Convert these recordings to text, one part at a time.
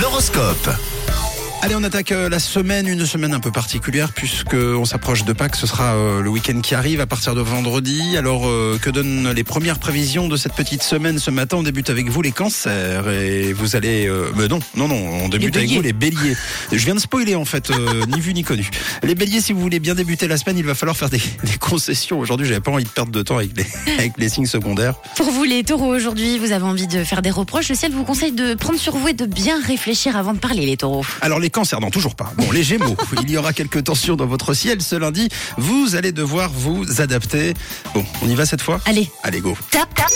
L'horoscope. Allez, on attaque euh, la semaine, une semaine un peu particulière puisque on s'approche de Pâques. Ce sera euh, le week-end qui arrive à partir de vendredi. Alors, euh, que donnent les premières prévisions de cette petite semaine ce matin? On débute avec vous les cancers et vous allez. mais non, non, non, on débute avec vous les béliers. Je viens de spoiler en fait, ni vu ni connu. Les béliers, si vous voulez bien débuter la semaine, il va falloir faire des, des concessions. Aujourd'hui, j'avais pas envie de perdre de temps avec les, avec les signes secondaires. Pour vous les taureaux, aujourd'hui, vous avez envie de faire des reproches. Le ciel vous conseille de prendre sur vous et de bien réfléchir avant de parler, les taureaux. Alors les cancers, non, toujours pas. Bon, les gémeaux, il y aura quelques tensions dans votre ciel ce lundi. Vous allez devoir vous adapter. Bon, on y va cette fois? Allez. Allez, go. Tap, tap.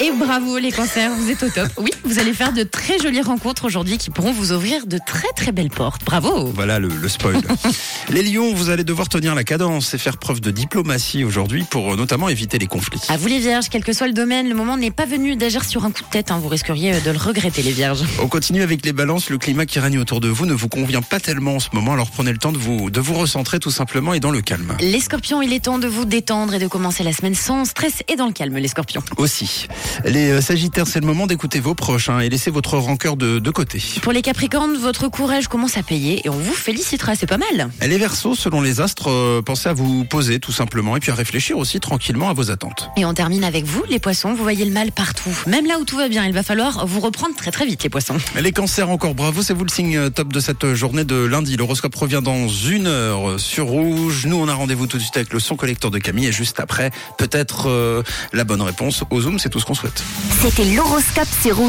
Et bravo les cancers, vous êtes au top. Oui, vous allez faire de très jolies rencontres aujourd'hui qui pourront vous ouvrir de très très belles portes. Bravo. Voilà le, le spoil. les lions, vous allez devoir tenir la cadence et faire preuve de diplomatie aujourd'hui pour euh, notamment éviter les conflits. À vous les vierges, quel que soit le domaine, le moment n'est pas venu d'agir sur un coup de tête. hein. Vous risqueriez euh, de le regretter les vierges. On continue avec les balances. Le climat qui règne autour de vous ne vous convient pas tellement en ce moment, alors prenez le temps de vous, de vous recentrer tout simplement et dans le calme. Les scorpions, il est temps de vous détendre et de commencer la semaine sans stress et dans le calme, les scorpions. Aussi. Les euh, sagittaires, c'est le moment d'écouter vos proches hein, et laisser votre rancœur de, de côté. Pour les capricornes, votre courage commence à payer et on vous félicitera, c'est pas mal. Les versos, selon les astres, euh, pensez à vous poser tout simplement et puis à réfléchir aussi tranquillement à vos attentes. Et on termine avec vous, les poissons, vous voyez le mal partout. Même là où tout va bien, il va falloir vous reprendre très très vite, les poissons. Les cancers, encore bravo, c'est vous le signe euh, top de cette journée de lundi. L'horoscope revient dans une heure sur Rouge. Nous, on a rendez-vous tout de suite avec le son collecteur de Camille et juste après, peut-être euh, la bonne réponse au Zoom, c'est tout ce qu'on C'était l'horoscope Rouge.